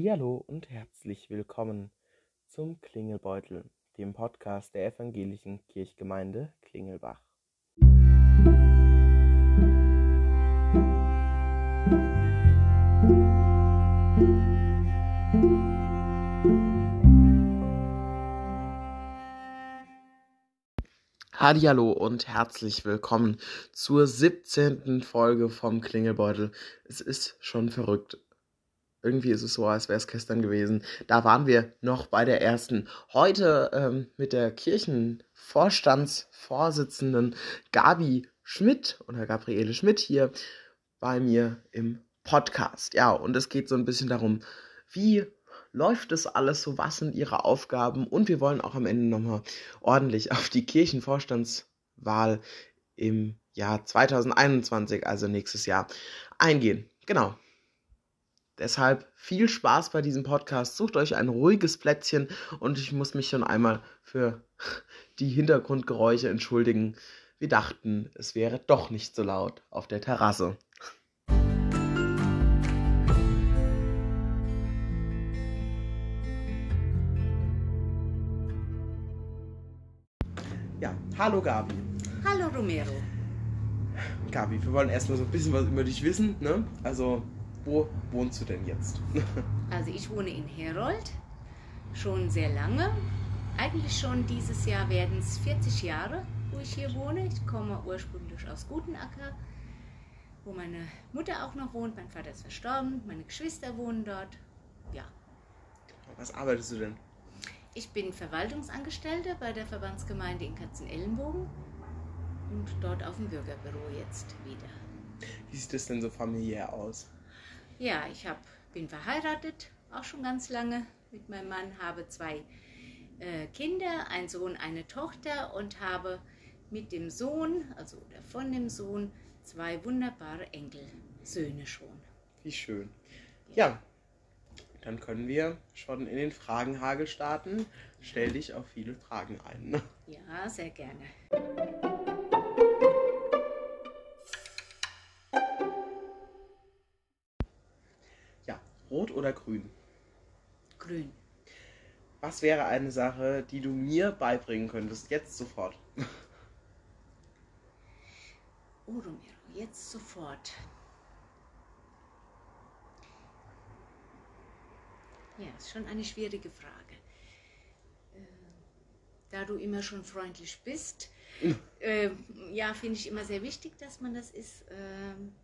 Hallihallo und herzlich willkommen zum Klingelbeutel, dem Podcast der evangelischen Kirchgemeinde Klingelbach. Hallihallo und herzlich willkommen zur 17. Folge vom Klingelbeutel. Es ist schon verrückt. Irgendwie ist es so, als wäre es gestern gewesen. Da waren wir noch bei der ersten. Heute ähm, mit der Kirchenvorstandsvorsitzenden Gabi Schmidt oder Gabriele Schmidt hier bei mir im Podcast. Ja, und es geht so ein bisschen darum, wie läuft es alles so, was sind ihre Aufgaben und wir wollen auch am Ende nochmal ordentlich auf die Kirchenvorstandswahl im Jahr 2021, also nächstes Jahr, eingehen. Genau. Deshalb viel Spaß bei diesem Podcast. Sucht euch ein ruhiges Plätzchen und ich muss mich schon einmal für die Hintergrundgeräusche entschuldigen. Wir dachten, es wäre doch nicht so laut auf der Terrasse. Ja, hallo Gabi. Hallo Romero. Gabi, wir wollen erstmal so ein bisschen was über dich wissen. Ne? Also, wo wohnst du denn jetzt? Also ich wohne in Herold schon sehr lange. Eigentlich schon dieses Jahr werden es 40 Jahre, wo ich hier wohne. Ich komme ursprünglich aus Gutenacker, wo meine Mutter auch noch wohnt. Mein Vater ist verstorben, meine Geschwister wohnen dort. Ja, Was arbeitest du denn? ich bin Verwaltungsangestellte bei der Verbandsgemeinde in Katzenellenbogen und dort auf dem Bürgerbüro jetzt wieder. Wie sieht es denn so familiär aus? Ja, ich hab, bin verheiratet, auch schon ganz lange mit meinem Mann, habe zwei äh, Kinder, einen Sohn, eine Tochter und habe mit dem Sohn, also oder von dem Sohn, zwei wunderbare Enkelsöhne schon. Wie schön. Ja, dann können wir schon in den Fragenhagel starten. Stell dich auf viele Fragen ein. ne? Ja, sehr gerne. Rot oder grün? Grün. Was wäre eine Sache, die du mir beibringen könntest, jetzt sofort? Oh, Romero, jetzt sofort. Ja, ist schon eine schwierige Frage. Äh, Da du immer schon freundlich bist, äh, ja, finde ich immer sehr wichtig, dass man das ist. ähm,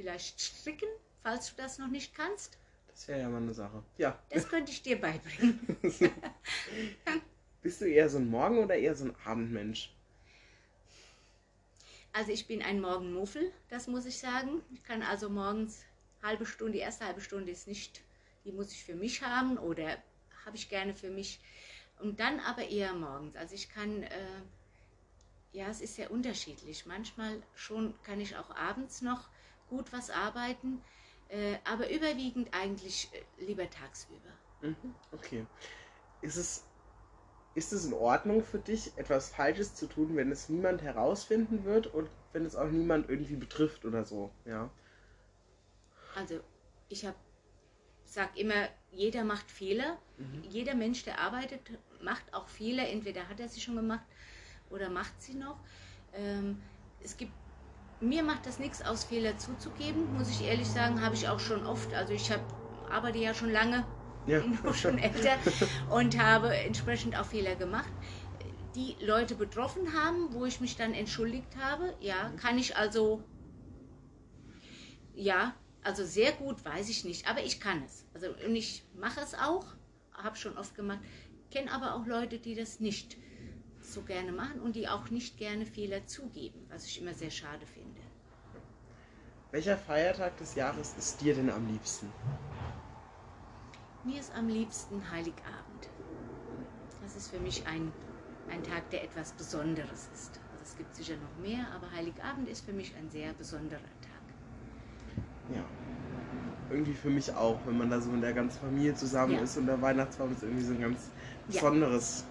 vielleicht stricken, falls du das noch nicht kannst. Das wäre ja mal eine Sache. Ja. Das könnte ich dir beibringen. Bist du eher so ein Morgen- oder eher so ein Abendmensch? Also ich bin ein Morgenmuffel, das muss ich sagen. Ich kann also morgens halbe Stunde, die erste halbe Stunde ist nicht, die muss ich für mich haben oder habe ich gerne für mich. Und dann aber eher morgens. Also ich kann, äh, ja, es ist sehr unterschiedlich. Manchmal schon kann ich auch abends noch gut was arbeiten, äh, aber überwiegend eigentlich äh, lieber tagsüber. Mhm, Okay. Ist es, ist es in Ordnung für dich, etwas Falsches zu tun, wenn es niemand herausfinden wird und wenn es auch niemand irgendwie betrifft oder so? Ja. Also ich habe, sag immer, jeder macht Fehler. Mhm. Jeder Mensch, der arbeitet, macht auch Fehler. Entweder hat er sie schon gemacht oder macht sie noch. Ähm, es gibt, mir macht das nichts aus, Fehler zuzugeben, muss ich ehrlich sagen, habe ich auch schon oft. Also ich hab, arbeite ja schon lange, Ja. bin auch schon älter und habe entsprechend auch Fehler gemacht. Die Leute betroffen haben, wo ich mich dann entschuldigt habe, ja, kann ich also, ja, also sehr gut weiß ich nicht, aber ich kann es. Also und ich mache es auch, habe schon oft gemacht, kenne aber auch Leute, die das nicht so gerne machen und die auch nicht gerne Fehler zugeben, was ich immer sehr schade finde. Welcher Feiertag des Jahres ist dir denn am liebsten? Mir ist am liebsten Heiligabend. Das ist für mich ein, ein Tag, der etwas Besonderes ist. Also es gibt sicher noch mehr, aber Heiligabend ist für mich ein sehr besonderer Tag. Ja. Irgendwie für mich auch, wenn man da so mit der ganzen Familie zusammen Ja. ist und der Weihnachtsbaum ist irgendwie so ein ganz Ja. besonderes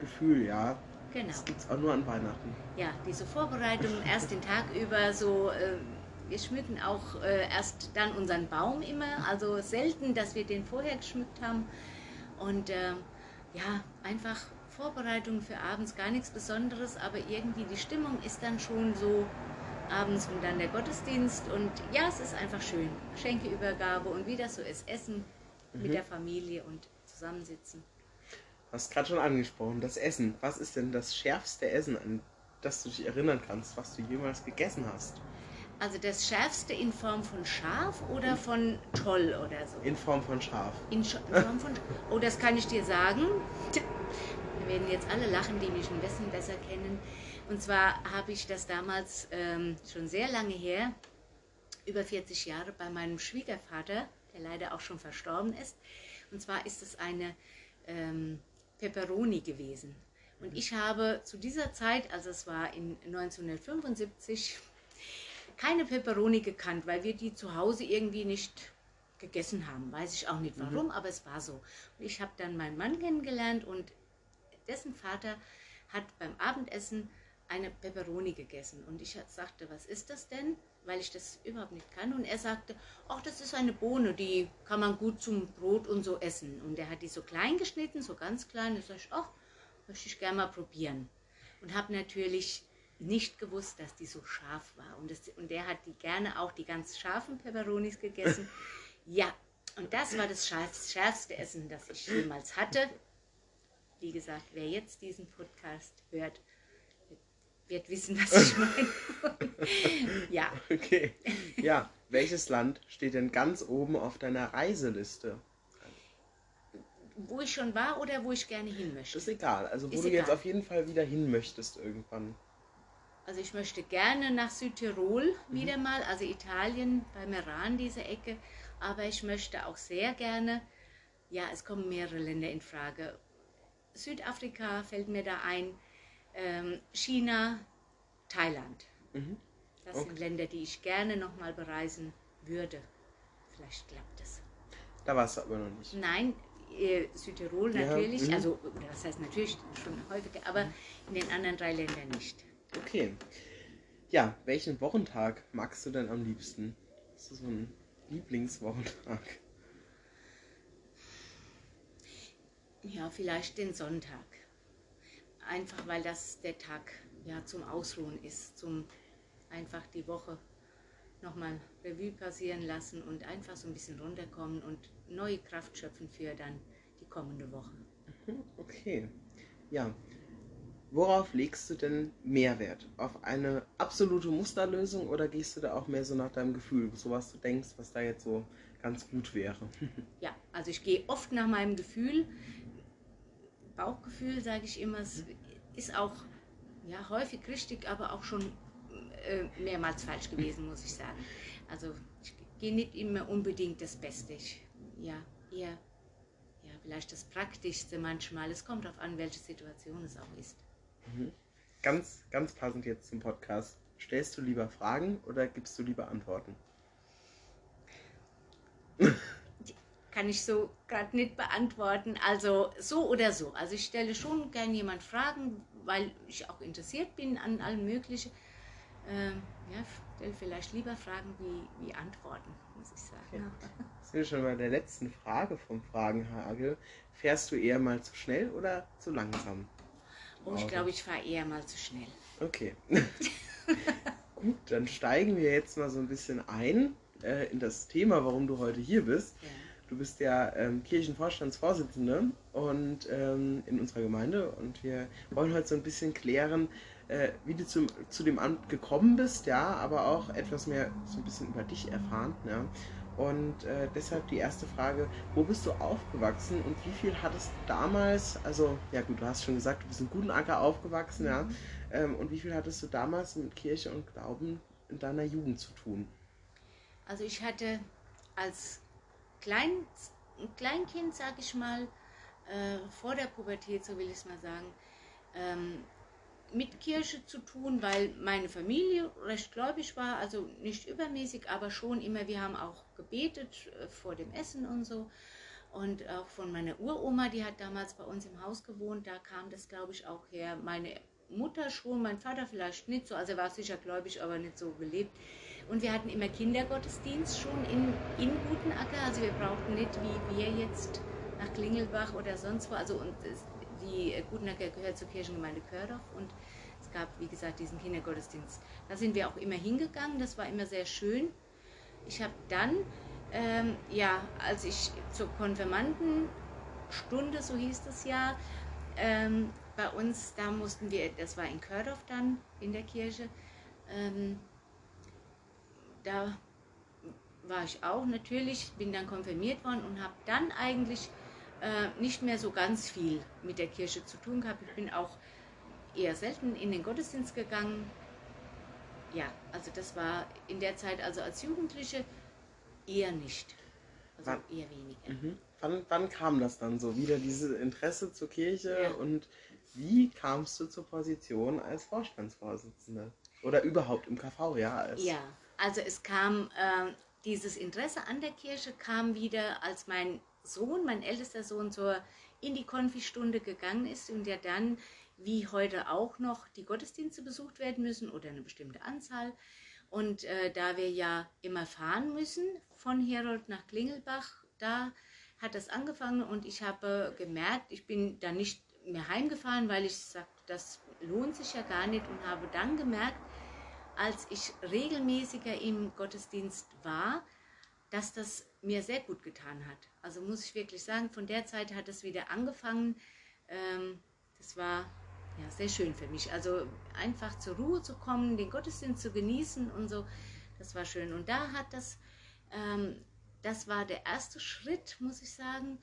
Gefühl, ja. Genau. Das gibt's auch nur an Weihnachten. Ja, diese Vorbereitungen erst den Tag über so, äh, wir schmücken auch äh, erst dann unseren Baum immer. Also selten, dass wir den vorher geschmückt haben. Und äh, ja, einfach Vorbereitung für abends gar nichts Besonderes, aber irgendwie die Stimmung ist dann schon so abends und dann der Gottesdienst. Und ja, es ist einfach schön. Geschenkeübergabe und wie das so ist, Essen mhm. mit der Familie und zusammensitzen. Du hast gerade schon angesprochen, das Essen. Was ist denn das schärfste Essen, an das du dich erinnern kannst, was du jemals gegessen hast? Also das Schärfste in Form von scharf oder in, von toll oder so? In Form von scharf. In, in Form von Oh, das kann ich dir sagen. Wir werden jetzt alle lachen, die mich ein bisschen besser kennen. Und zwar habe ich das damals ähm, schon sehr lange her, über 40 Jahre, bei meinem Schwiegervater, der leider auch schon verstorben ist. Und zwar ist es eine ähm, Peperoni gewesen. Und ich habe zu dieser Zeit, also es war in 1975, keine Peperoni gekannt, weil wir die zu Hause irgendwie nicht gegessen haben. Weiß ich auch nicht warum, mhm. aber es war so. Und ich habe dann meinen Mann kennengelernt und dessen Vater hat beim Abendessen eine Peperoni gegessen. Und ich sagte, was ist das denn? Weil ich das überhaupt nicht kann. Und er sagte, ach, das ist eine Bohne, die kann man gut zum Brot und so essen. Und er hat die so klein geschnitten, so ganz klein. Sag ich, ach, möchte ich gerne mal probieren. Und habe natürlich nicht gewusst, dass die so scharf war. Und, das, und der hat die gerne auch die ganz scharfen Peperonis gegessen. ja, und das war das schärfste Essen, das ich jemals hatte. Wie gesagt, wer jetzt diesen Podcast hört, wird wissen, was ich meine. ja. Okay. Ja, welches Land steht denn ganz oben auf deiner Reiseliste? Wo ich schon war oder wo ich gerne hin möchte? Das ist egal. Also wo ist du egal. jetzt auf jeden Fall wieder hin möchtest irgendwann. Also ich möchte gerne nach Südtirol mhm. wieder mal, also Italien, bei Meran, diese Ecke. Aber ich möchte auch sehr gerne, ja, es kommen mehrere Länder in Frage. Südafrika fällt mir da ein, ähm, China, Thailand. Mhm. Das okay. sind Länder, die ich gerne nochmal bereisen würde. Vielleicht klappt es. Da warst du aber noch nicht. Nein, äh, Südtirol natürlich, mhm. also das heißt natürlich schon häufiger, aber in den anderen drei Ländern nicht. Okay. Ja, welchen Wochentag magst du denn am liebsten? Hast du so einen Lieblingswochentag? Ja, vielleicht den Sonntag. Einfach weil das der Tag ja, zum Ausruhen ist, zum einfach die Woche nochmal Revue passieren lassen und einfach so ein bisschen runterkommen und neue Kraft schöpfen für dann die kommende Woche. Mhm, okay. Ja, Worauf legst du denn Mehrwert? Auf eine absolute Musterlösung oder gehst du da auch mehr so nach deinem Gefühl, so was du denkst, was da jetzt so ganz gut wäre? Ja, also ich gehe oft nach meinem Gefühl. Bauchgefühl, sage ich immer, ist auch ja, häufig richtig, aber auch schon äh, mehrmals falsch gewesen, muss ich sagen. Also ich gehe nicht immer unbedingt das Beste. Ich, ja, eher ja, vielleicht das Praktischste manchmal. Es kommt darauf an, welche Situation es auch ist. Mhm. Ganz, ganz passend jetzt zum Podcast. Stellst du lieber Fragen oder gibst du lieber Antworten? Kann ich so gerade nicht beantworten. Also so oder so. Also ich stelle schon gern jemand Fragen, weil ich auch interessiert bin an allem Möglichen. Ähm, ja, stelle vielleicht lieber Fragen wie, wie Antworten, muss ich sagen. Okay. Sind wir schon bei der letzten Frage vom Fragenhagel. Fährst du eher mal zu schnell oder zu langsam? Oh, ich glaube, ich fahre eher mal zu schnell. Okay. Gut, dann steigen wir jetzt mal so ein bisschen ein äh, in das Thema, warum du heute hier bist. Ja. Du bist ja ähm, Kirchenvorstandsvorsitzende und ähm, in unserer Gemeinde und wir wollen heute so ein bisschen klären, äh, wie du zum, zu dem Amt gekommen bist, ja, aber auch etwas mehr so ein bisschen über dich erfahren. Ja. Und äh, deshalb die erste Frage, wo bist du aufgewachsen und wie viel hattest du damals, also ja gut, du hast schon gesagt, du bist in guten Acker aufgewachsen, mhm. ja, ähm, und wie viel hattest du damals mit Kirche und Glauben in deiner Jugend zu tun? Also ich hatte als Klein, Kleinkind, sag ich mal, äh, vor der Pubertät, so will ich es mal sagen, ähm, mit Kirche zu tun, weil meine Familie recht gläubig war, also nicht übermäßig, aber schon immer, wir haben auch gebetet äh, vor dem Essen und so. Und auch von meiner Uroma, die hat damals bei uns im Haus gewohnt, da kam das, glaube ich, auch her. Meine Mutter schon, mein Vater vielleicht nicht so, also er war sicher gläubig, aber nicht so gelebt. Und wir hatten immer Kindergottesdienst schon in, in Gutenacker. Also wir brauchten nicht wie wir jetzt nach Klingelbach oder sonst wo. Also und die Gutenacker gehört zur Kirchengemeinde Kördorf und es gab, wie gesagt, diesen Kindergottesdienst. Da sind wir auch immer hingegangen. Das war immer sehr schön. Ich habe dann, ähm, ja, als ich zur Konfirmandenstunde, so hieß das ja, ähm, bei uns, da mussten wir, das war in Kördorf dann in der Kirche, ähm, da war ich auch natürlich, bin dann konfirmiert worden und habe dann eigentlich äh, nicht mehr so ganz viel mit der Kirche zu tun gehabt. Ich bin auch eher selten in den Gottesdienst gegangen. Ja, also das war in der Zeit, also als Jugendliche eher nicht. Also Wann- eher weniger. Mhm. Wann, wann kam das dann so? Wieder dieses Interesse zur Kirche Ja. und wie kamst du zur Position als Vorstandsvorsitzende? Oder überhaupt im KV, ja? Als, Ja, also es kam, ähm, dieses Interesse an der Kirche kam wieder, als mein Sohn, mein ältester Sohn, zur, in die Konfistunde gegangen ist und der dann, wie heute auch noch, die Gottesdienste besucht werden müssen oder eine bestimmte Anzahl. Und äh, da wir ja immer fahren müssen von Herold nach Klingelbach, da hat das angefangen und ich habe gemerkt, ich bin dann nicht mehr heimgefahren, weil ich sagte, das lohnt sich ja gar nicht und habe dann gemerkt, als ich regelmäßiger im Gottesdienst war, dass das mir sehr gut getan hat. Also muss ich wirklich sagen, von der Zeit hat es wieder angefangen. Ähm, das war ja, sehr schön für mich. Also einfach zur Ruhe zu kommen, den Gottesdienst zu genießen und so, das war schön. Und da hat das, ähm, das war der erste Schritt, muss ich sagen.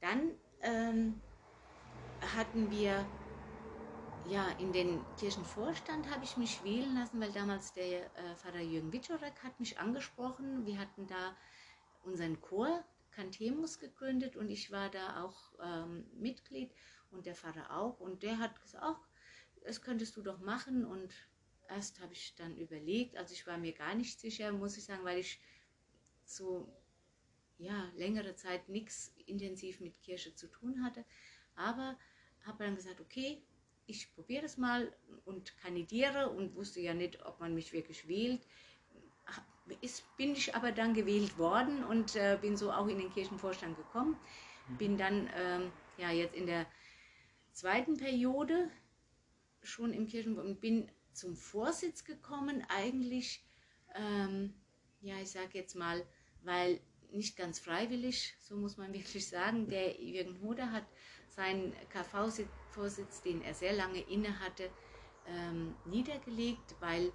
Dann ähm, hatten wir ja, in den Kirchenvorstand habe ich mich wählen lassen, weil damals der äh, Pfarrer Jürgen Wiczorek hat mich angesprochen. Wir hatten da unseren Chor Cantemus gegründet und ich war da auch ähm, Mitglied und der Pfarrer auch. Und der hat gesagt, das könntest du doch machen. Und erst habe ich dann überlegt, also ich war mir gar nicht sicher, muss ich sagen, weil ich so ja, längere Zeit nichts intensiv mit Kirche zu tun hatte. Aber habe dann gesagt, okay, ich probiere es mal und kandidiere und wusste ja nicht, ob man mich wirklich wählt. Ist, bin ich aber dann gewählt worden und äh, bin so auch in den Kirchenvorstand gekommen. Bin dann ähm, ja jetzt in der zweiten Periode schon im Kirchen und bin zum Vorsitz gekommen, eigentlich, ähm, ja, ich sage jetzt mal, weil nicht ganz freiwillig, so muss man wirklich sagen, der Jürgen Hoder hat seinen KV-Vorsitz, den er sehr lange inne hatte, ähm, niedergelegt, weil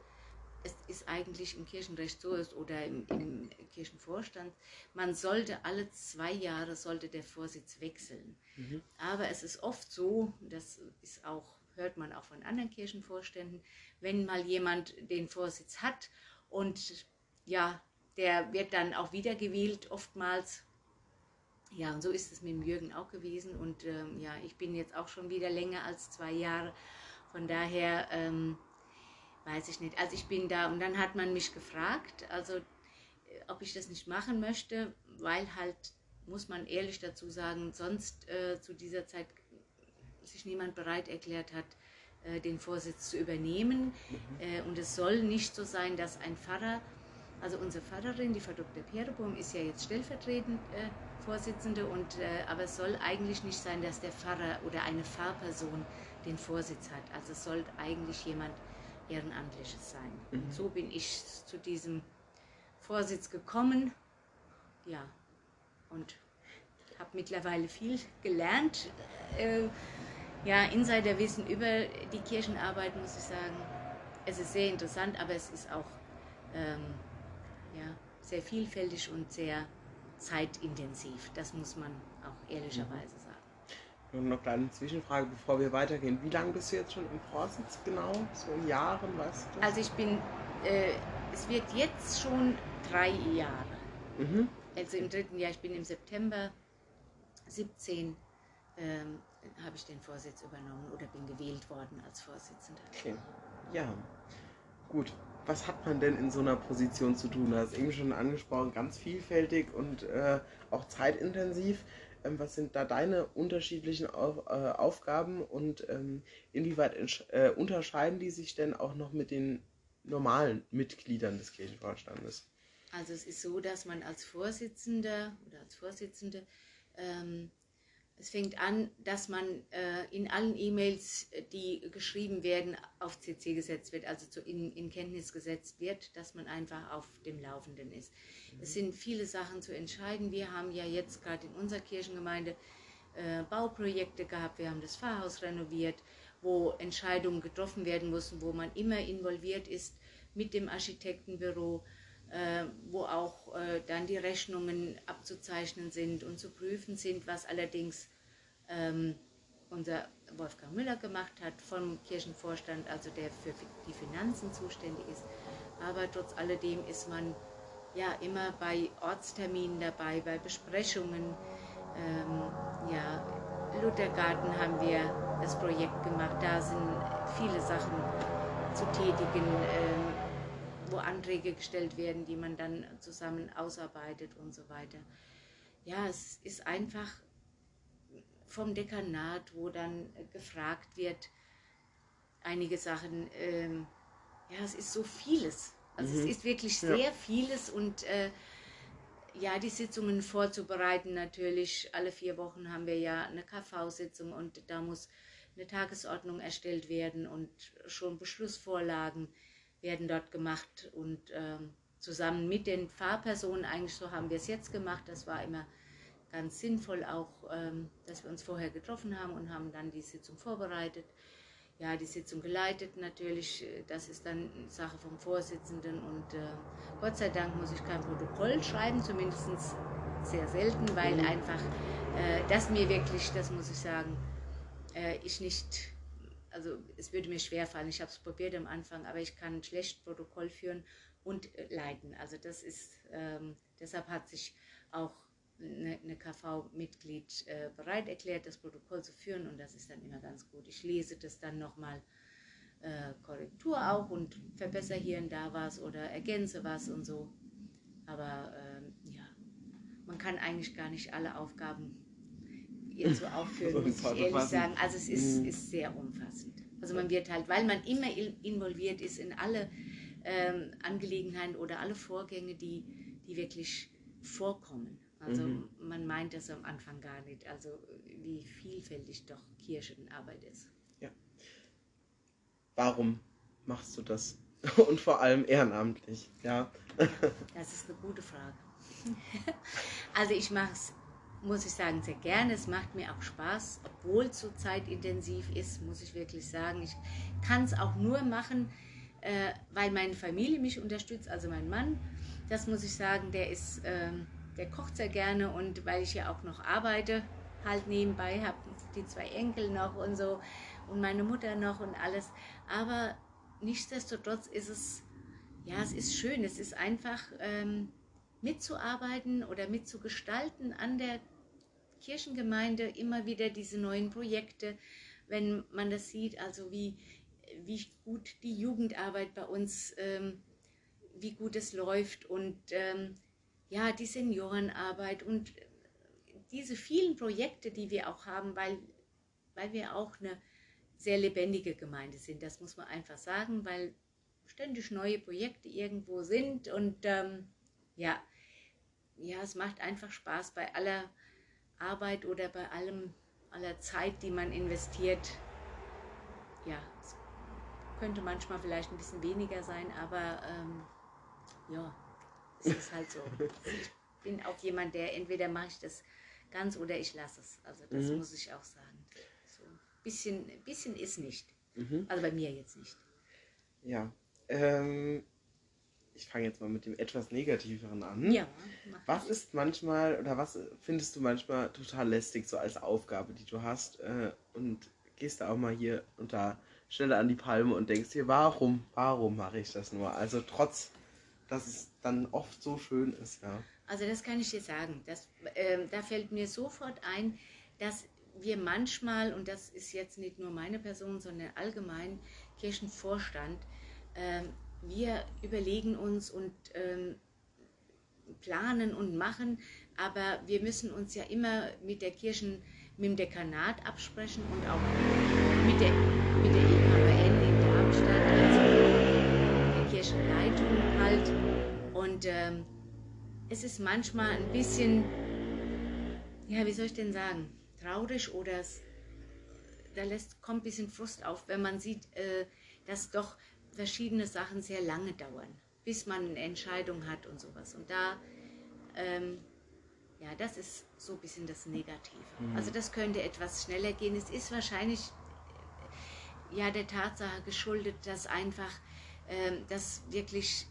es ist eigentlich im Kirchenrecht so ist oder im, im Kirchenvorstand, man sollte alle zwei Jahre sollte der Vorsitz wechseln. Mhm. Aber es ist oft so, das ist auch, hört man auch von anderen Kirchenvorständen, wenn mal jemand den Vorsitz hat und ja, der wird dann auch wiedergewählt oftmals. Ja, und so ist es mit dem Jürgen auch gewesen. Und ähm, ja, ich bin jetzt auch schon wieder länger als zwei Jahre. Von daher ähm, weiß ich nicht. Also ich bin da und dann hat man mich gefragt, also äh, ob ich das nicht machen möchte, weil halt, muss man ehrlich dazu sagen, sonst äh, zu dieser Zeit sich niemand bereit erklärt hat, äh, den Vorsitz zu übernehmen. Äh, und es soll nicht so sein, dass ein Pfarrer, also unsere Pfarrerin, die Frau Dr. Perebum, ist ja jetzt stellvertretend äh, Vorsitzende, und, äh, aber es soll eigentlich nicht sein, dass der Pfarrer oder eine Pfarrperson den Vorsitz hat. Also es soll eigentlich jemand Ehrenamtliches sein. Mhm. Und so bin ich zu diesem Vorsitz gekommen. Ja, und habe mittlerweile viel gelernt. Äh, ja, Insiderwissen über die Kirchenarbeit, muss ich sagen. Es ist sehr interessant, aber es ist auch ähm, ja, sehr vielfältig und sehr zeitintensiv. Das muss man auch ehrlicherweise sagen. Und noch eine kleine Zwischenfrage, bevor wir weitergehen. Wie lange bist du jetzt schon im Vorsitz genau? So in Jahren, weißt du? Also ich bin, äh, es wird jetzt schon drei Jahre. Mhm. Also im dritten Jahr, ich bin im September 17, ähm, habe ich den Vorsitz übernommen oder bin gewählt worden als Vorsitzender. Okay. Ja. Gut. Was hat man denn in so einer Position zu tun? Du hast eben schon angesprochen, ganz vielfältig und äh, auch zeitintensiv. Ähm, was sind da deine unterschiedlichen Auf, äh, Aufgaben und ähm, inwieweit äh, unterscheiden die sich denn auch noch mit den normalen Mitgliedern des Kirchenvorstandes? Also es ist so, dass man als Vorsitzender oder als Vorsitzende ähm, es fängt an, dass man äh, in allen E-Mails, die geschrieben werden, auf CC gesetzt wird, also zu, in, in, Kenntnis gesetzt wird, dass man einfach auf dem Laufenden ist. Mhm. Es sind viele Sachen zu entscheiden. Wir haben ja jetzt gerade in unserer Kirchengemeinde äh, Bauprojekte gehabt, wir haben das Pfarrhaus renoviert, wo Entscheidungen getroffen werden mussten, wo man immer involviert ist mit dem Architektenbüro, äh, wo auch äh, dann die Rechnungen abzuzeichnen sind und zu prüfen sind, was allerdings ähm, unser Wolfgang Müller gemacht hat vom Kirchenvorstand, also der für die Finanzen zuständig ist. Aber trotz alledem ist man ja immer bei Ortsterminen dabei, bei Besprechungen. Ähm, ja, Luthergarten haben wir das Projekt gemacht, da sind viele Sachen zu tätigen. Ähm, wo Anträge gestellt werden, die man dann zusammen ausarbeitet und so weiter. Ja, es ist einfach vom Dekanat, wo dann gefragt wird, einige Sachen, ähm, ja, es ist so vieles. Also mhm. es ist wirklich sehr ja. vieles und äh, ja, die Sitzungen vorzubereiten natürlich. Alle vier Wochen haben wir ja eine KV-Sitzung und da muss eine Tagesordnung erstellt werden und schon Beschlussvorlagen werden dort gemacht und ähm, zusammen mit den Fahrpersonen, eigentlich so haben wir es jetzt gemacht, das war immer ganz sinnvoll auch, ähm, dass wir uns vorher getroffen haben und haben dann die Sitzung vorbereitet. Ja, die Sitzung geleitet natürlich, das ist dann Sache vom Vorsitzenden und äh, Gott sei Dank muss ich kein Protokoll schreiben, zumindest sehr selten, weil mhm. einfach äh, das mir wirklich, das muss ich sagen, äh, ich nicht also es würde mir schwer fallen. Ich habe es probiert am Anfang, aber ich kann schlecht Protokoll führen und äh, leiten. Also das ist, ähm, deshalb hat sich auch eine, eine KV-Mitglied äh, bereit erklärt, das Protokoll zu führen und das ist dann immer ganz gut. Ich lese das dann nochmal äh, Korrektur auch und verbessere hier und da was oder ergänze was und so. Aber ähm, ja, man kann eigentlich gar nicht alle Aufgaben ihr zu aufführen, muss ich ehrlich sagen. Also es ist, mhm. ist sehr umfassend. Also man wird halt, weil man immer involviert ist in alle ähm, Angelegenheiten oder alle Vorgänge, die, die wirklich vorkommen. Also mhm. man meint das am Anfang gar nicht, also wie vielfältig doch Kirchenarbeit ist. Ja. Warum machst du das? Und vor allem ehrenamtlich, ja. Das ist eine gute Frage. Also ich mache es muss ich sagen, sehr gerne. Es macht mir auch Spaß, obwohl es so zeitintensiv ist, muss ich wirklich sagen. Ich kann es auch nur machen, äh, weil meine Familie mich unterstützt, also mein Mann. Das muss ich sagen, der ist, äh, der kocht sehr gerne und weil ich ja auch noch arbeite, halt nebenbei habe die zwei Enkel noch und so und meine Mutter noch und alles. Aber nichtsdestotrotz ist es, ja, es ist schön. Es ist einfach ähm, mitzuarbeiten oder mitzugestalten an der Kirchengemeinde immer wieder diese neuen Projekte, wenn man das sieht, also wie, wie gut die Jugendarbeit bei uns, ähm, wie gut es läuft und ähm, ja, die Seniorenarbeit und diese vielen Projekte, die wir auch haben, weil, weil wir auch eine sehr lebendige Gemeinde sind, das muss man einfach sagen, weil ständig neue Projekte irgendwo sind und ähm, ja, ja, es macht einfach Spaß bei aller Arbeit oder bei allem, aller Zeit, die man investiert. Ja, es könnte manchmal vielleicht ein bisschen weniger sein, aber ähm, ja, es ist halt so. Ich bin auch jemand, der entweder mache ich das ganz oder ich lasse es. Also das mhm. muss ich auch sagen. So ein bisschen, bisschen ist nicht. Mhm. Also bei mir jetzt nicht. Ja. Ähm, ich fange jetzt mal mit dem etwas Negativeren an. Ja. Was ist manchmal oder was findest du manchmal total lästig so als Aufgabe, die du hast äh, und gehst da auch mal hier und da schneller an die Palme und denkst dir, warum, warum mache ich das nur? Also trotz, dass es dann oft so schön ist, ja. Also das kann ich dir sagen. Das, äh, da fällt mir sofort ein, dass wir manchmal, und das ist jetzt nicht nur meine Person, sondern allgemein Kirchenvorstand, äh, wir überlegen uns und ähm, planen und machen, aber wir müssen uns ja immer mit der Kirchen, mit dem Dekanat absprechen und auch mit der, mit der EKWN in Darmstadt, also der Kirchenleitung halt. Und ähm, es ist manchmal ein bisschen, ja, wie soll ich denn sagen, traurig oder es, da lässt, kommt ein bisschen Frust auf, wenn man sieht, äh, dass doch verschiedene Sachen sehr lange dauern, bis man eine Entscheidung hat und sowas. Und da, ähm, ja, das ist so ein bisschen das Negative. Mhm. Also das könnte etwas schneller gehen. Es ist wahrscheinlich ja der Tatsache geschuldet, dass einfach, ähm, dass wirklich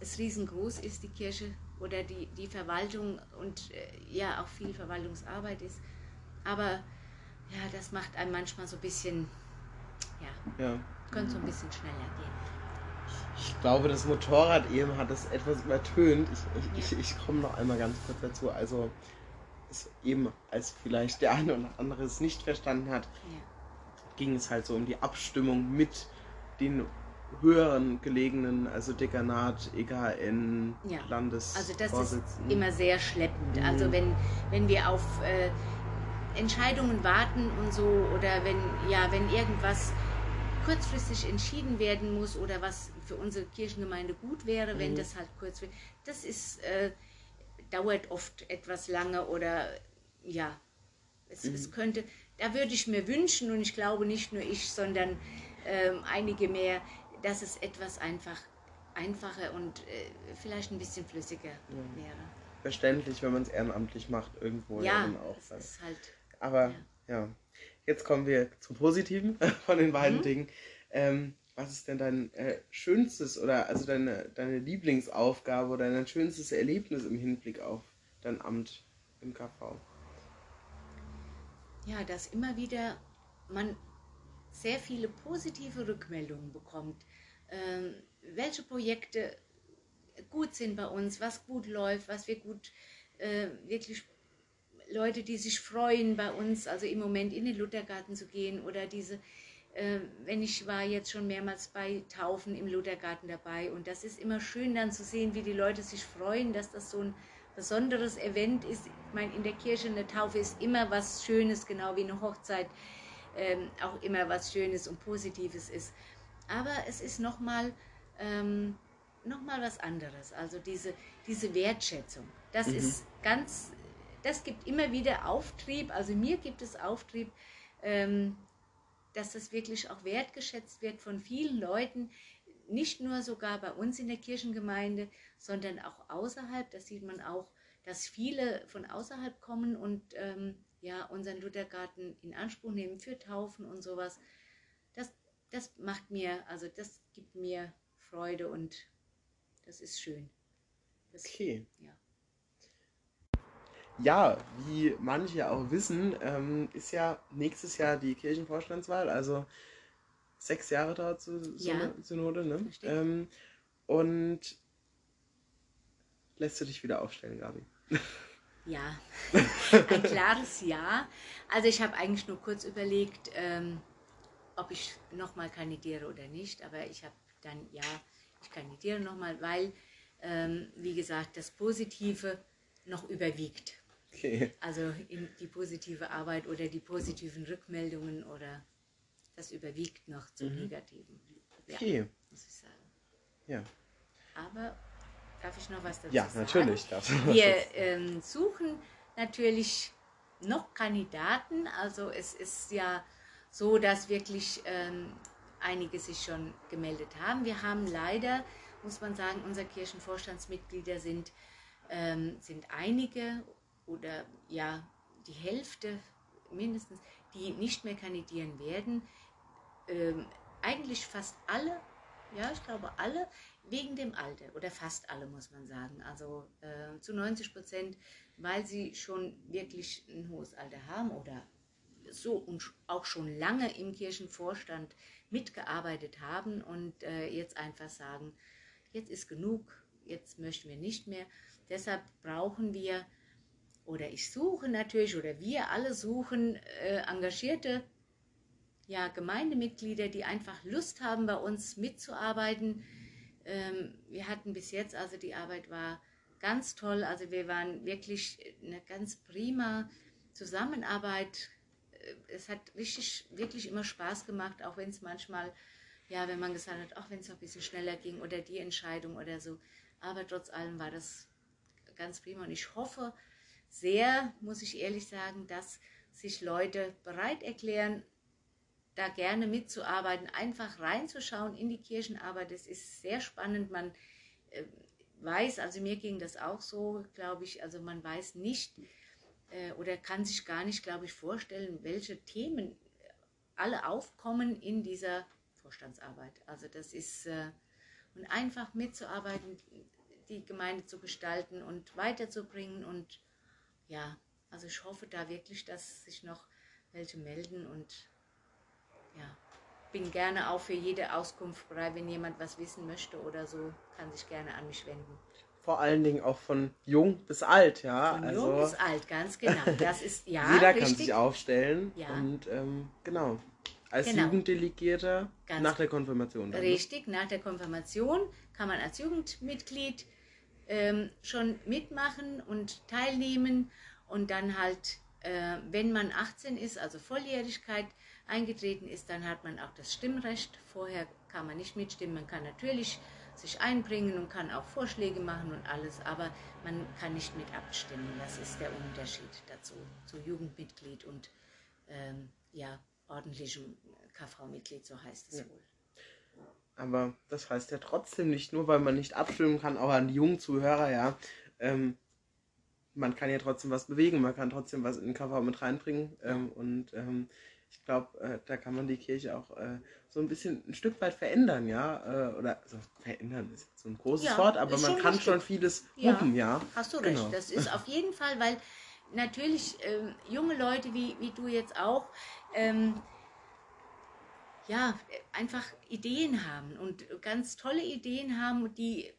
es riesengroß ist, die Kirche oder die, die Verwaltung und äh, ja auch viel Verwaltungsarbeit ist. Aber ja, das macht einem manchmal so ein bisschen, ja, ja. Könnte so ein bisschen schneller gehen. Ich glaube, das Motorrad eben hat es etwas übertönt. Ich, ich, ja. ich, ich komme noch einmal ganz kurz dazu. Also, eben, als vielleicht der eine oder andere es nicht verstanden hat, ja. ging es halt so um die Abstimmung mit den höheren gelegenen, also Dekanat, EKN, ja. Landes. Also das ist immer sehr schleppend. Mhm. Also wenn, wenn wir auf äh, Entscheidungen warten und so oder wenn ja, wenn irgendwas kurzfristig entschieden werden muss oder was für unsere Kirchengemeinde gut wäre, mhm. wenn das halt kurzfristig, das ist, äh, dauert oft etwas lange oder ja, es, mhm. es, könnte, da würde ich mir wünschen und ich glaube nicht nur ich, sondern äh, einige mehr, dass es etwas einfach einfacher und äh, vielleicht ein bisschen flüssiger ja. wäre. Verständlich, wenn man es ehrenamtlich macht, irgendwo ja, ja auch. Das ist halt, Aber ja. Ja. Jetzt kommen wir zum Positiven von den beiden mhm. Dingen. Ähm, was ist denn dein äh, schönstes oder also deine, deine Lieblingsaufgabe oder dein schönstes Erlebnis im Hinblick auf dein Amt im KV? Ja, dass immer wieder man sehr viele positive Rückmeldungen bekommt, ähm, welche Projekte gut sind bei uns, was gut läuft, was wir gut äh, wirklich Leute, die sich freuen bei uns, also im Moment in den Luthergarten zu gehen oder diese, äh, wenn ich war jetzt schon mehrmals bei Taufen im Luthergarten dabei und das ist immer schön dann zu sehen, wie die Leute sich freuen, dass das so ein besonderes Event ist. Ich meine, in der Kirche eine Taufe ist immer was Schönes, genau wie eine Hochzeit ähm, auch immer was Schönes und Positives ist. Aber es ist nochmal ähm, noch was anderes, also diese, diese Wertschätzung. Das mhm. ist ganz das gibt immer wieder Auftrieb, also mir gibt es Auftrieb, ähm, dass das wirklich auch wertgeschätzt wird von vielen Leuten, nicht nur sogar bei uns in der Kirchengemeinde, sondern auch außerhalb. Das sieht man auch, dass viele von außerhalb kommen und ähm, ja, unseren Luthergarten in Anspruch nehmen für Taufen und sowas. Das, das macht mir, also das gibt mir Freude und das ist schön. Das, okay. Ja ja, wie manche auch wissen, ähm, ist ja nächstes Jahr die Kirchenvorstandswahl, also sechs Jahre dauert zur ja. Synode, ne? Ähm, und lässt du dich wieder aufstellen, Gabi? Ja, ein klares Ja. Also ich habe eigentlich nur kurz überlegt, ähm, ob ich nochmal kandidiere oder nicht, aber ich habe dann ja, ich kandidiere nochmal, weil, ähm, wie gesagt, das Positive noch überwiegt. Okay. Also die positive Arbeit oder die positiven Rückmeldungen oder das überwiegt noch zum mhm. Negativen. Ja, okay. Muss ich sagen. Ja. Aber darf ich noch was dazu ja, sagen? Ja, natürlich. Wir ähm, suchen natürlich noch Kandidaten. Also es ist ja so, dass wirklich ähm, einige sich schon gemeldet haben. Wir haben leider, muss man sagen, unsere Kirchenvorstandsmitglieder sind, ähm, sind einige oder ja die Hälfte mindestens, die nicht mehr kandidieren werden. Ähm, eigentlich fast alle, ja, ich glaube alle, wegen dem Alter oder fast alle, muss man sagen. Also äh, zu 90 Prozent, weil sie schon wirklich ein hohes Alter haben oder so und auch schon lange im Kirchenvorstand mitgearbeitet haben und äh, jetzt einfach sagen, jetzt ist genug, jetzt möchten wir nicht mehr. Deshalb brauchen wir oder ich suche natürlich oder wir alle suchen äh, engagierte ja, Gemeindemitglieder, die einfach Lust haben, bei uns mitzuarbeiten. Ähm, wir hatten bis jetzt, also die Arbeit war ganz toll, also wir waren wirklich eine ganz prima Zusammenarbeit. Äh, es hat richtig, wirklich immer Spaß gemacht, auch wenn es manchmal ja, wenn man gesagt hat, auch wenn es noch ein bisschen schneller ging oder die Entscheidung oder so. Aber trotz allem war das ganz prima und ich hoffe sehr, muss ich ehrlich sagen, dass sich Leute bereit erklären, da gerne mitzuarbeiten, einfach reinzuschauen in die Kirchenarbeit. Das ist sehr spannend. Man äh, weiß, also mir ging das auch so, glaube ich, also man weiß nicht äh, oder kann sich gar nicht, glaube ich, vorstellen, welche Themen alle aufkommen in dieser Vorstandsarbeit. Also das ist, äh, und einfach mitzuarbeiten, die Gemeinde zu gestalten und weiterzubringen und ja, also ich hoffe da wirklich, dass sich noch welche melden und ja, bin gerne auch für jede Auskunft bereit, wenn jemand was wissen möchte oder so, kann sich gerne an mich wenden. Vor allen Dingen auch von jung bis alt, ja. Von also, jung bis alt, ganz genau. Das ist ja jeder richtig. kann sich aufstellen ja. und ähm, genau als genau. Jugenddelegierter Ganz nach der Konfirmation. Dann, ne? richtig, nach der Konfirmation kann man als Jugendmitglied ähm, schon mitmachen und teilnehmen und dann halt, äh, wenn man 18 ist, also Volljährigkeit eingetreten ist, dann hat man auch das Stimmrecht. Vorher kann man nicht mitstimmen, man kann natürlich sich einbringen und kann auch Vorschläge machen und alles, aber man kann nicht mit abstimmen. Das ist der Unterschied dazu, zu Jugendmitglied und ähm, ja, ordentlichem KV-Mitglied, so heißt es ja. wohl. Aber das heißt ja trotzdem nicht nur, weil man nicht abstimmen kann, auch an die jungen Zuhörer, ja. Ähm, man kann ja trotzdem was bewegen, man kann trotzdem was in den KV mit reinbringen. Ähm, und ähm, ich glaube, äh, da kann man die Kirche auch äh, so ein bisschen ein Stück weit verändern, ja. Äh, oder also verändern ist so ein großes ja, Wort, aber man kann richtig. schon vieles wuppen, ja. ja. Hast du genau. recht. Das ist auf jeden Fall, weil natürlich ähm, junge Leute wie, wie du jetzt auch, ähm, ja, einfach Ideen haben und ganz tolle Ideen haben, die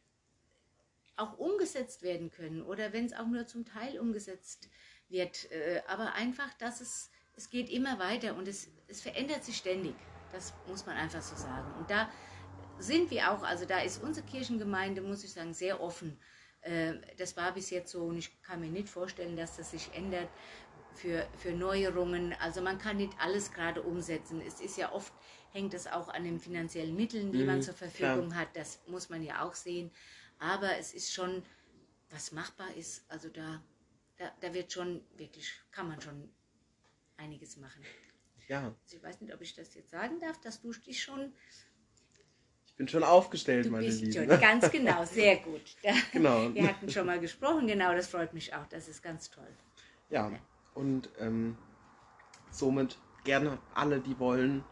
auch umgesetzt werden können oder wenn es auch nur zum Teil umgesetzt wird. Äh, aber einfach, dass es, es geht immer weiter und es, es verändert sich ständig. Das muss man einfach so sagen. Und da sind wir auch, also da ist unsere Kirchengemeinde, muss ich sagen, sehr offen. Äh, das war bis jetzt so und ich kann mir nicht vorstellen, dass das sich ändert für, für Neuerungen. Also man kann nicht alles gerade umsetzen. Es ist ja oft, hängt es auch an den finanziellen Mitteln, die mhm, man zur Verfügung klar. hat. Das muss man ja auch sehen. Aber es ist schon, was machbar ist. Also da, da, da wird schon wirklich, kann man schon einiges machen. Ja. Also ich weiß nicht, ob ich das jetzt sagen darf, dass du dich schon Ich bin schon aufgestellt, du meine bist Lieben. Schon, ganz genau, sehr gut. genau. Wir hatten schon mal gesprochen, genau, das freut mich auch. Das ist ganz toll. Ja, und ähm, somit gerne alle, die wollen,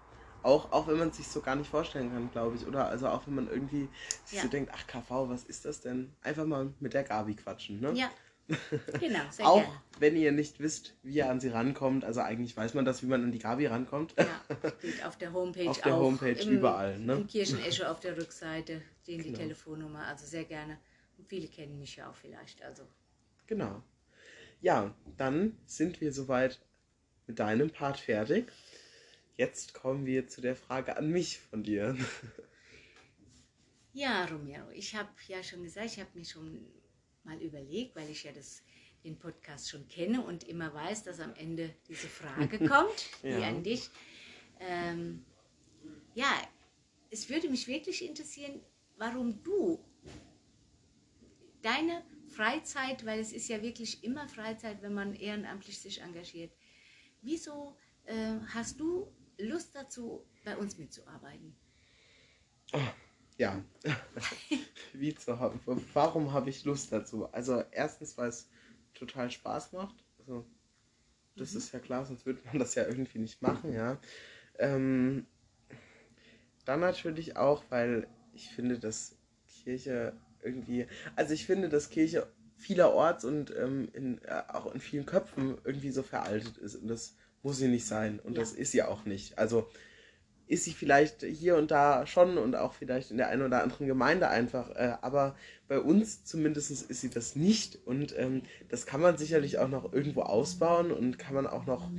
auch, auch wenn man es sich so gar nicht vorstellen kann, glaube ich. Oder also auch wenn man irgendwie sich ja. so denkt, ach KV, was ist das denn? Einfach mal mit der Gabi quatschen, ne? Ja. Genau, sehr Auch gerne. wenn ihr nicht wisst, wie ihr an sie rankommt, also eigentlich weiß man das, wie man an die Gabi rankommt. Ja, steht auf der Homepage Auf der auch, Homepage im, überall, ne? Im Kirchenecho auf der Rückseite stehen die Genau. Telefonnummer, also sehr gerne. Und viele kennen mich ja auch vielleicht, also Genau. Ja, dann sind wir soweit mit deinem Part fertig. Jetzt kommen wir zu der Frage an mich von dir. Ja, Romero, ich habe ja schon gesagt, ich habe mir schon mal überlegt, weil ich ja das, den Podcast schon kenne und immer weiß, dass am Ende diese Frage kommt, Ja. die an dich. Ähm, ja, es würde mich wirklich interessieren, warum du deine Freizeit, weil es ist ja wirklich immer Freizeit, wenn man ehrenamtlich sich engagiert, wieso äh, hast du Lust dazu, bei uns mitzuarbeiten? Ja, wie zu haben. Warum habe ich Lust dazu? Also erstens, weil es total Spaß macht. Also das Mhm. ist ja klar, sonst würde man das ja irgendwie nicht machen, ja. Ähm, dann natürlich auch, weil ich finde, dass Kirche irgendwie, also ich finde, dass Kirche vielerorts und ähm, in, äh, auch in vielen Köpfen irgendwie so veraltet ist und das muss sie nicht sein. Und Ja. das ist sie auch nicht. Also ist sie vielleicht hier und da schon und auch vielleicht in der einen oder anderen Gemeinde einfach, äh, aber bei uns zumindest ist sie das nicht. Und ähm, das kann man sicherlich auch noch irgendwo ausbauen und kann man auch noch,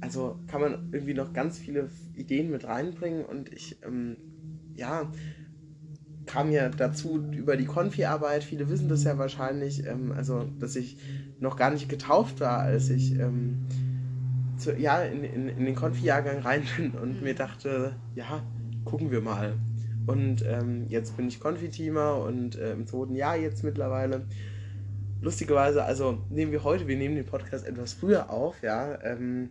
also kann man irgendwie noch ganz viele Ideen mit reinbringen. Und ich, ähm, ja, kam ja dazu über die Konfi-Arbeit, viele wissen das ja wahrscheinlich, ähm, also dass ich noch gar nicht getauft war, als ich ähm, zu, ja, in, in, in den Konfi-Jahrgang rein bin und Mhm. mir dachte, ja, gucken wir mal. Und ähm, jetzt bin ich Konfiteamer und äh, im zweiten Jahr jetzt mittlerweile. Lustigerweise, also nehmen wir heute, wir nehmen den Podcast etwas früher auf, ja, ähm,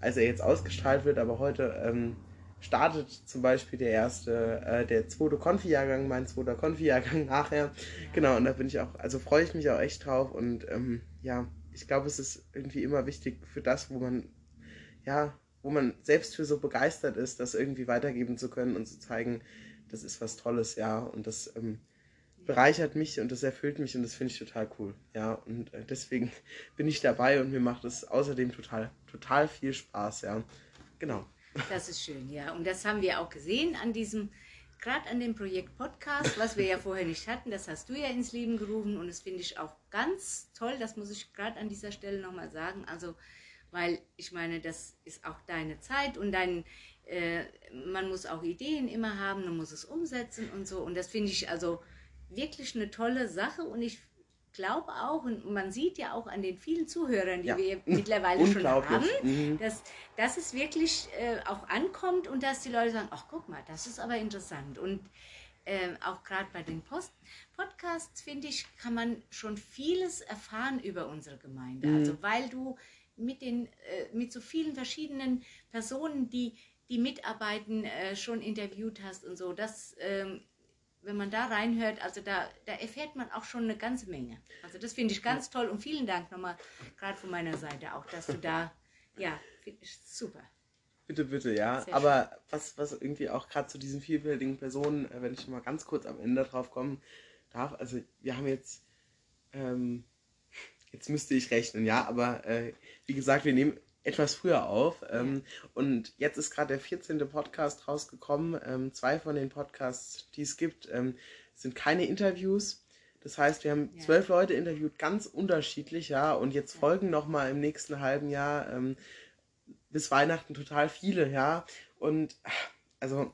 als er jetzt ausgestrahlt wird, aber heute ähm, startet zum Beispiel der erste, äh, der zweite Konfi-Jahrgang, mein zweiter Konfi-Jahrgang nachher. Genau, und da bin ich auch, also freue ich mich auch echt drauf und ähm, ja, ich glaube, es ist irgendwie immer wichtig für das, wo man, ja, wo man selbst für so begeistert ist, das irgendwie weitergeben zu können und zu zeigen, das ist was Tolles, ja, und das ähm, bereichert mich und das erfüllt mich und das finde ich total cool, ja, und äh, deswegen bin ich dabei und mir macht es außerdem total, total viel Spaß, ja, genau. Das ist schön, ja. Und das haben wir auch gesehen an diesem, gerade an dem Projekt Podcast, was wir ja vorher nicht hatten. Das hast du ja ins Leben gerufen und das finde ich auch ganz toll. Das muss ich gerade an dieser Stelle nochmal sagen. Also, weil ich meine, das ist auch deine Zeit und dein, äh, man muss auch Ideen immer haben, man muss es umsetzen und so. Und das finde ich also wirklich eine tolle Sache und ich glaube auch, und man sieht ja auch an den vielen Zuhörern, die ja. wir mittlerweile schon haben, mhm. dass, dass es wirklich äh, auch ankommt und dass die Leute sagen, ach guck mal, das ist aber interessant. Und äh, auch gerade bei den Post Podcasts, finde ich, kann man schon vieles erfahren über unsere Gemeinde. Mhm. Also weil du mit, den, äh, mit so vielen verschiedenen Personen, die, die mitarbeiten, äh, schon interviewt hast und so, das ähm, wenn man da reinhört, also da, da erfährt man auch schon eine ganze Menge. Also das finde ich ganz toll und vielen Dank nochmal, gerade von meiner Seite auch, dass du da, ja, finde ich super. Bitte, bitte, ja. Sehr Aber was, was irgendwie auch gerade zu diesen vielfältigen Personen, äh, wenn ich mal ganz kurz am Ende drauf kommen darf, also wir haben jetzt, ähm, jetzt müsste ich rechnen, ja, aber äh, wie gesagt, wir nehmen etwas früher auf. Ähm, und jetzt ist gerade der 14. Podcast rausgekommen. Ähm, zwei von den Podcasts, die es gibt, ähm, sind keine Interviews. Das heißt, wir haben ja. zwölf Leute interviewt, ganz unterschiedlich, ja. Und jetzt folgen nochmal im nächsten halben Jahr ähm, bis Weihnachten total viele, ja. Und also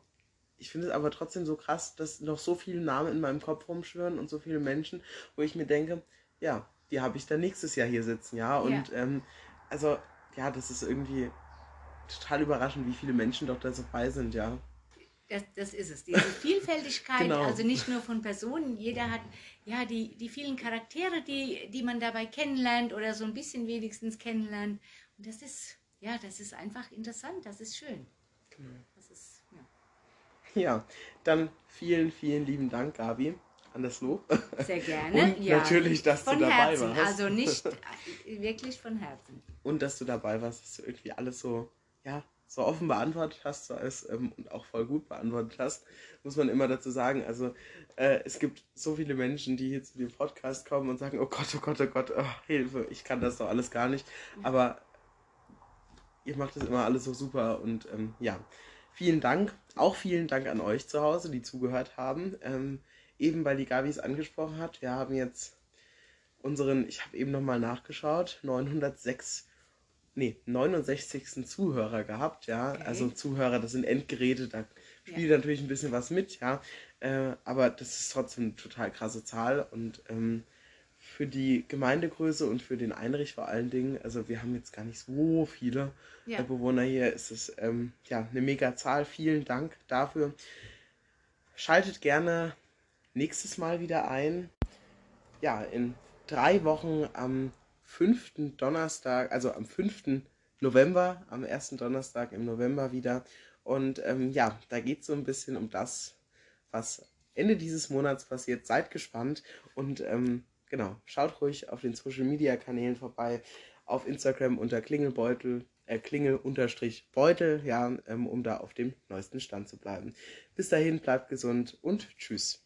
ich finde es aber trotzdem so krass, dass noch so viele Namen in meinem Kopf rumschwirren und so viele Menschen, wo ich mir denke, ja, die habe ich dann nächstes Jahr hier sitzen, ja. Und ja. Ähm, also ja, das ist irgendwie total überraschend, wie viele Menschen doch da dabei sind, ja. Das, das ist es, diese Vielfältigkeit, genau. also nicht nur von Personen, jeder hat ja die, die vielen Charaktere, die, die man dabei kennenlernt oder so ein bisschen wenigstens kennenlernt. Und das ist, ja, das ist einfach interessant, das ist schön. Genau. Das ist, ja. ja, dann vielen, vielen lieben Dank, Gabi an das Lob. Sehr gerne. Und ja, natürlich, dass du dabei Herzen, warst. Also nicht wirklich von Herzen. Und dass du dabei warst, dass du irgendwie alles so, ja, so offen beantwortet hast so als, ähm, und auch voll gut beantwortet hast, muss man immer dazu sagen. Also äh, es gibt so viele Menschen, die hier zu dem Podcast kommen und sagen, oh Gott, oh Gott, oh Gott, oh, Hilfe, ich kann das doch alles gar nicht. Aber ihr macht das immer alles so super und ähm, ja, vielen Dank. Auch vielen Dank an euch zu Hause, die zugehört haben. Ähm, eben weil die Gabi es angesprochen hat, wir haben jetzt unseren, ich habe eben nochmal nachgeschaut, 906, nee, 69. Zuhörer gehabt, ja. Okay. Also Zuhörer, das sind Endgeräte, da spielt ja. natürlich ein bisschen was mit, ja. Äh, aber das ist trotzdem eine total krasse Zahl und ähm, für die Gemeindegröße und für den Einrich vor allen Dingen, also wir haben jetzt gar nicht so viele ja. Bewohner hier, ist es ähm, ja eine mega Zahl. Vielen Dank dafür. Schaltet gerne nächstes Mal wieder ein. Ja, in drei Wochen am 5. Donnerstag, also am 5. November, am ersten Donnerstag im November wieder. Und ähm, ja, da geht es so ein bisschen um das, was Ende dieses Monats passiert. Seid gespannt und ähm, genau, schaut ruhig auf den Social Media Kanälen vorbei, auf Instagram unter Klingelbeutel, äh, Klingel-Beutel, ja, ähm, um da auf dem neuesten Stand zu bleiben. Bis dahin, bleibt gesund und tschüss.